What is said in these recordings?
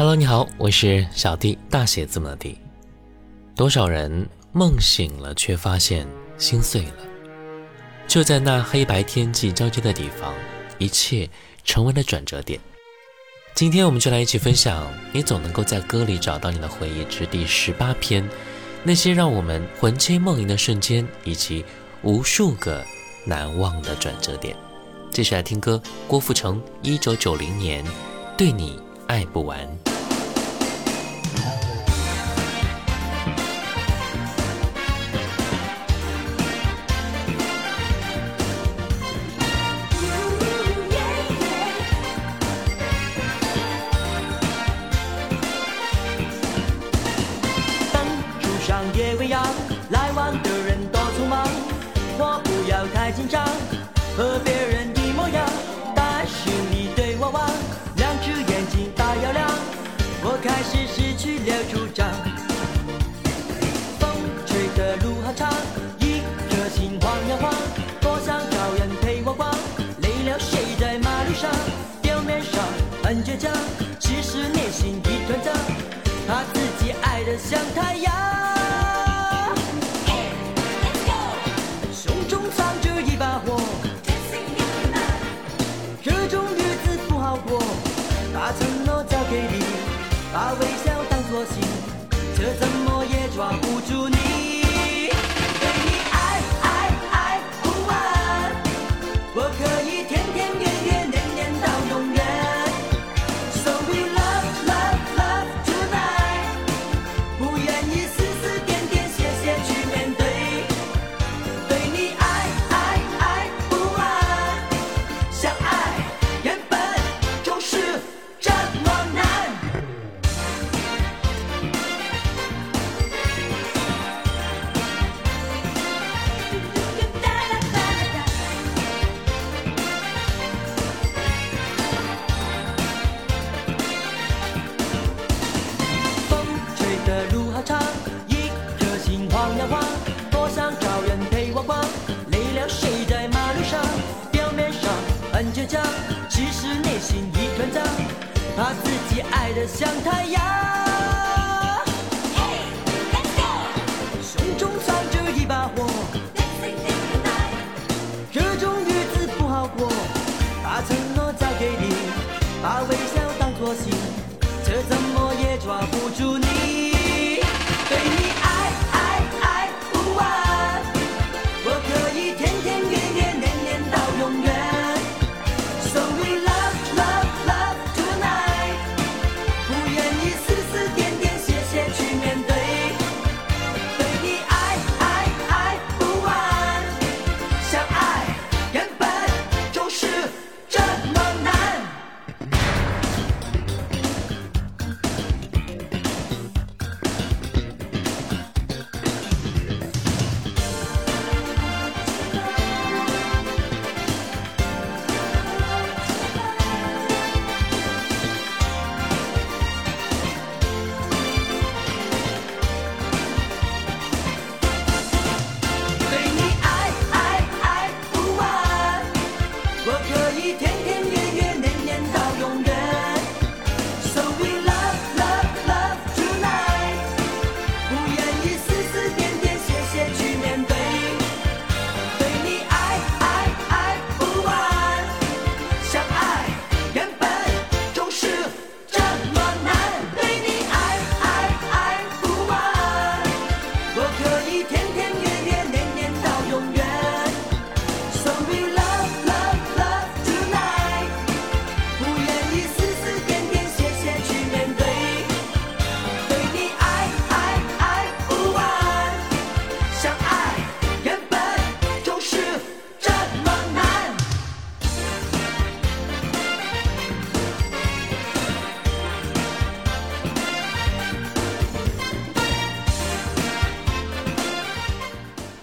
Hello，你好，我是小弟，大写字母的弟。多少人梦醒了，却发现心碎了。就在那黑白天际交接的地方，一切成为了转折点。今天我们就来一起分享《你总能够在歌里找到你的回忆之》第十八篇，那些让我们魂牵梦萦的瞬间，以及无数个难忘的转折点。继续来听歌，郭富城，一九九零年，对你爱不完。很倔强，其实内心一团糟，怕自己爱得像太阳。，let's go，胸中藏着一把火，这种日子不好过。把承诺交给你，把微笑当作信，这怎么也抓不爱的像太阳。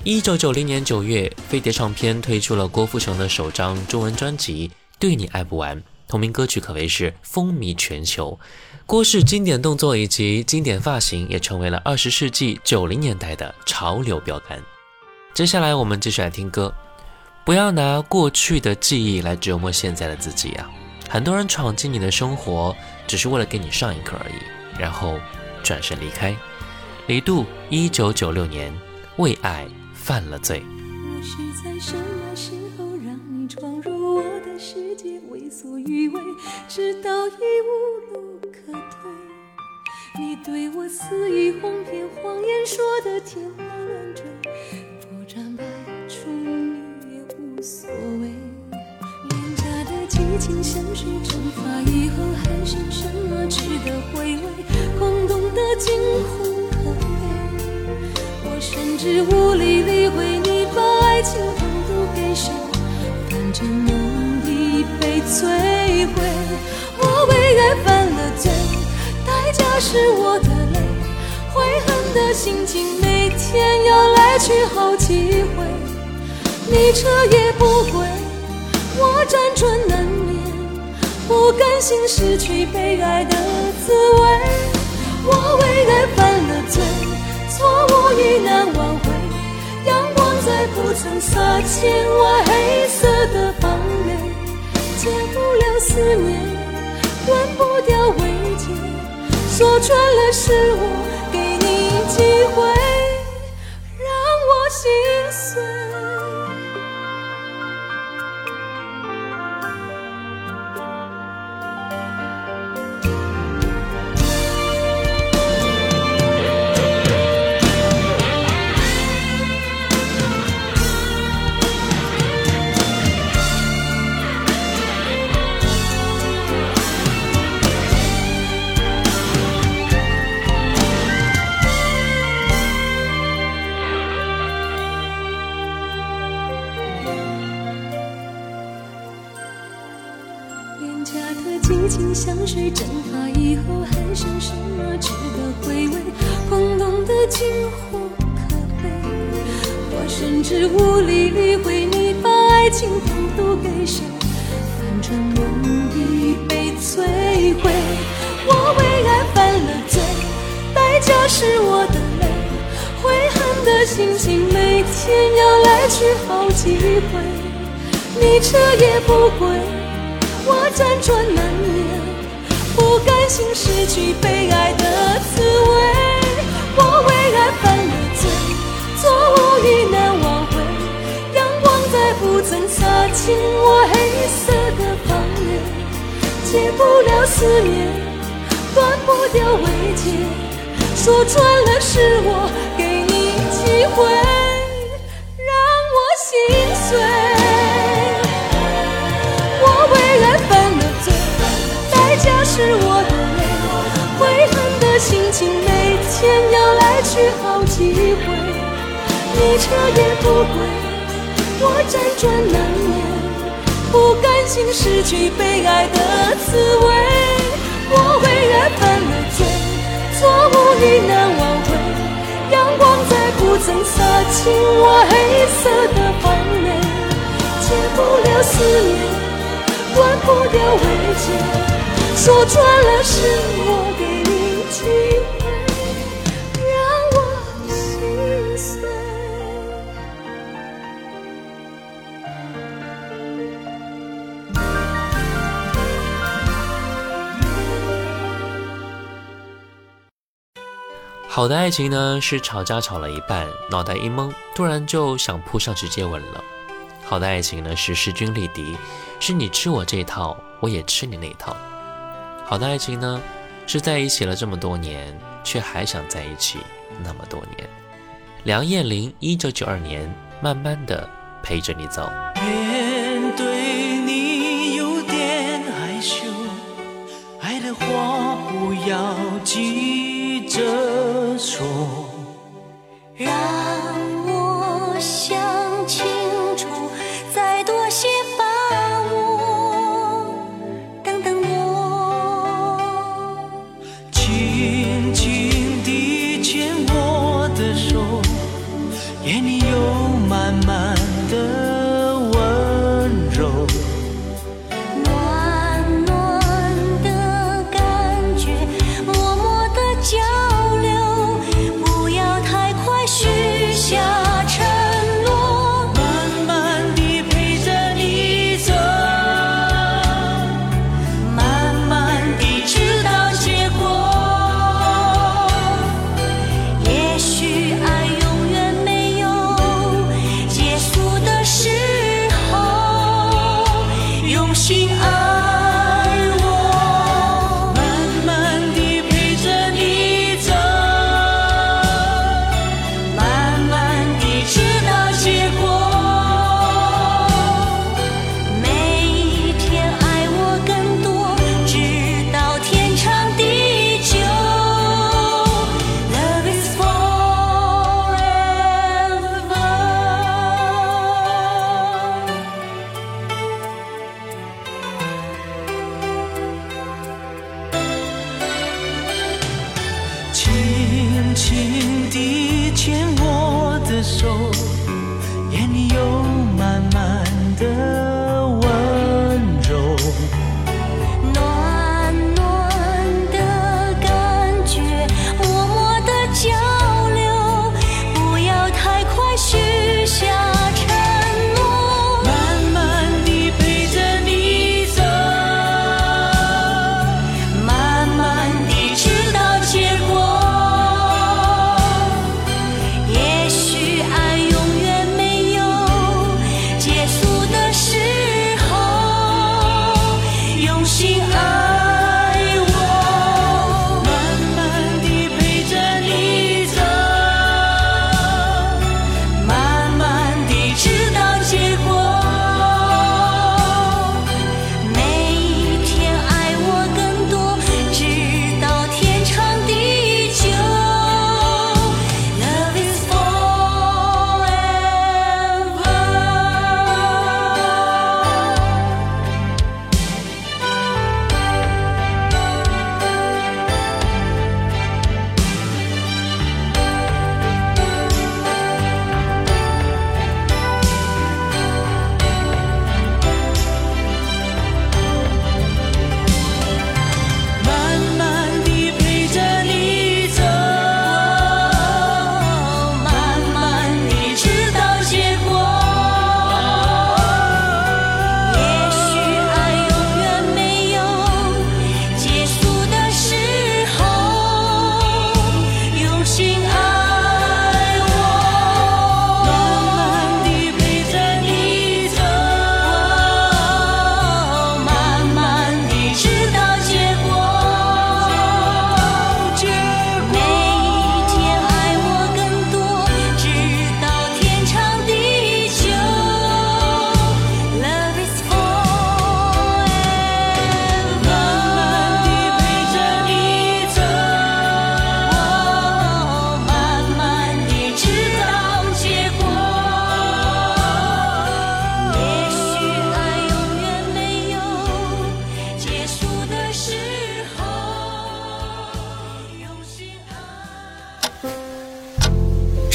一九九零年九月，飞碟唱片推出了郭富城的首张中文专辑《对你爱不完》，同名歌曲可谓是风靡全球。郭氏经典动作以及经典发型也成为了二十世纪九零年代的潮流标杆。接下来我们继续来听歌。不要拿过去的记忆来折磨现在的自己呀！很多人闯进你的生活，只是为了给你上一课而已，然后转身离开。李杜，一九九六年，为爱。犯了罪，我是在什么时候让你闯入我的世界，为所欲为，直到已无路可退。你对我肆意哄骗，谎言说的天花乱坠，不占白宠你也无所谓。廉价的激情，香水蒸发以后，还剩什么值得回味？空洞的惊慌。我甚至无力理会你把爱情贩给谁，反正梦已被摧毁。我为爱犯了罪，代价是我的泪，悔恨的心情每天要来去好几回。你彻夜不归，我辗转难眠，不甘心失去被爱的滋味。我为爱犯了罪。错误已难挽回，阳光再不曾洒进我黑色的房垒，戒不了思念，断不掉未解，说穿了是我给你机会，让我心碎。简直无力理会你把爱情分渡给谁，反正梦已被摧毁。我为爱犯了罪，代价是我的泪，悔恨的心情每天要来去好几回。你彻夜不归，我辗转难眠，不甘心失去被爱的滋味。我为。曾洒进我黑色的房恋，戒不了思念，断不掉慰藉。说穿了是我给你机会，让我心碎。我为爱犯了罪，代价是我的泪，悔恨的心情每天要来去好几回，你彻夜不归。我辗转难眠，不甘心失去被爱的滋味。我为爱犯了罪，错误已难挽回。阳光再不曾洒进我黑色的房内，戒不了思念，断不掉未结，说错了是我给你机会。好的爱情呢，是吵架吵了一半，脑袋一懵，突然就想扑上去接吻了。好的爱情呢，是势均力敌，是你吃我这一套，我也吃你那一套。好的爱情呢，是在一起了这么多年，却还想在一起那么多年。梁艳玲，一九九二年，慢慢的陪着你走。面对你有点害羞，爱的话不要紧。这错。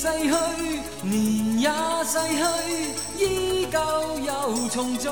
逝去年也逝去，依旧又重聚。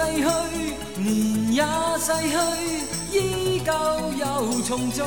逝去年也逝去，依旧又重聚。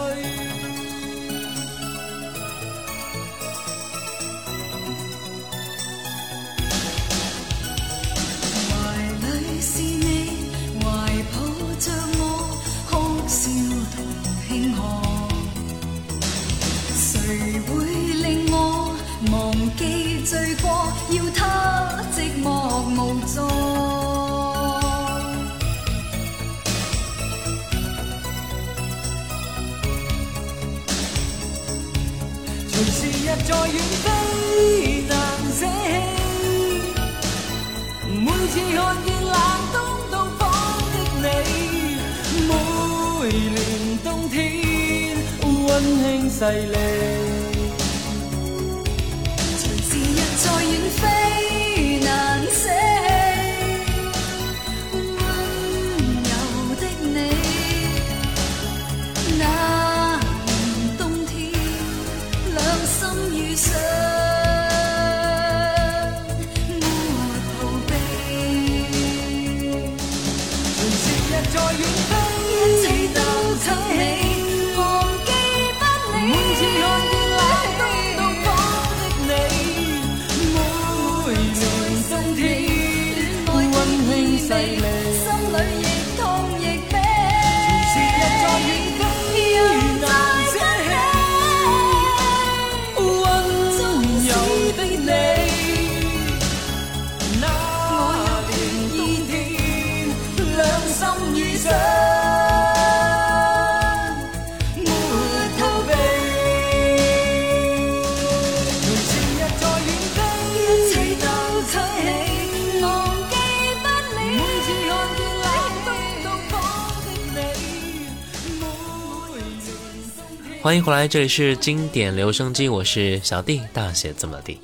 欢迎回来，这里是经典留声机，我是小 D，大写字母 D。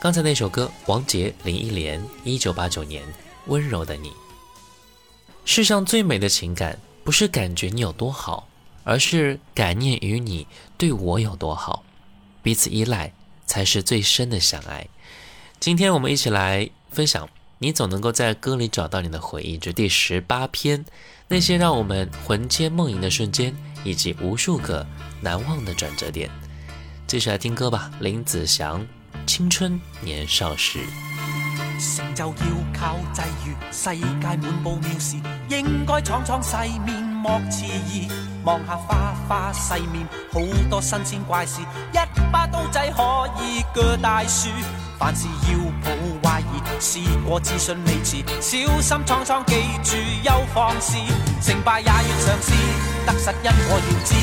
刚才那首歌，王杰、林忆莲，一九八九年，温柔的你。世上最美的情感，不是感觉你有多好，而是感念于你对我有多好。彼此依赖，才是最深的相爱。今天我们一起来分享，你总能够在歌里找到你的回忆。这第十八篇，那些让我们魂牵梦萦的瞬间。以及无数个难忘的转折点。接下来听歌吧，林子祥，《青春年少时》。成就要靠际遇，世界满布妙事，应该闯闯世面莫迟疑。望下花花世面，好多新鲜怪事，一把刀仔可以锯大树。凡事要抱怀疑，试过自信未迟，小心闯闯，记住休放肆，成败也要尝试。得失因果要知，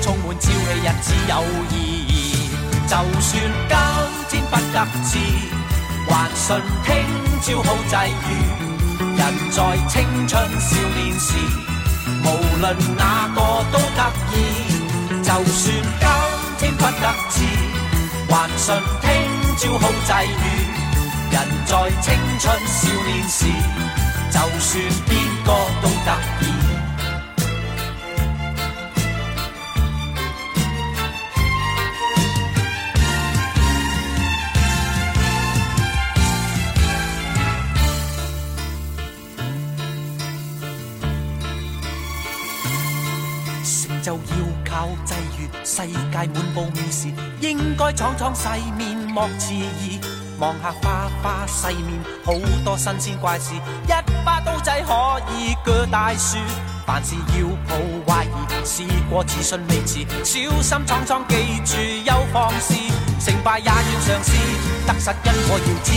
充满朝气日子有意义。就算今天不得志，还信听朝好际遇。人在青春少年时，无论哪个都得意。就算今天不得志，还信听朝好际遇。人在青春少年时，就算边个都得意。有際遇，世界滿布妙事，應該闖闖世面，莫迟疑。望下花花世面，好多新鮮怪事，一把刀仔可以锯大樹。凡事要抱懷疑，試過自信未遲，小心闖闖，記住有放肆。成敗也要尝試，得失因我要知，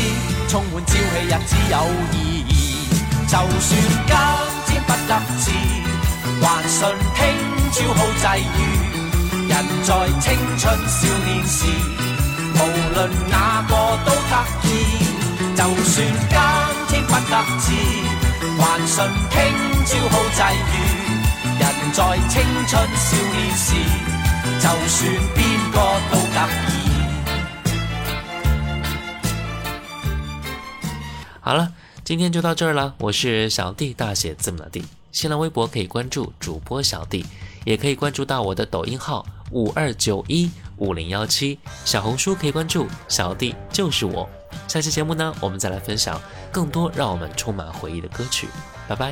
充滿朝氣日子有意義。就算今天不得志，還信聽朝好際遇。在青春少年时，无论哪个都得意。就算今天不得志，还信听朝好际遇。人在青春少年时，就算边个都得意。好了，今天就到这儿了。我是小弟大写字母的弟，新浪微博可以关注主播小弟，也可以关注到我的抖音号。五二九一五零幺七，小红书可以关注，小弟就是我。下期节目呢，我们再来分享更多让我们充满回忆的歌曲。拜拜。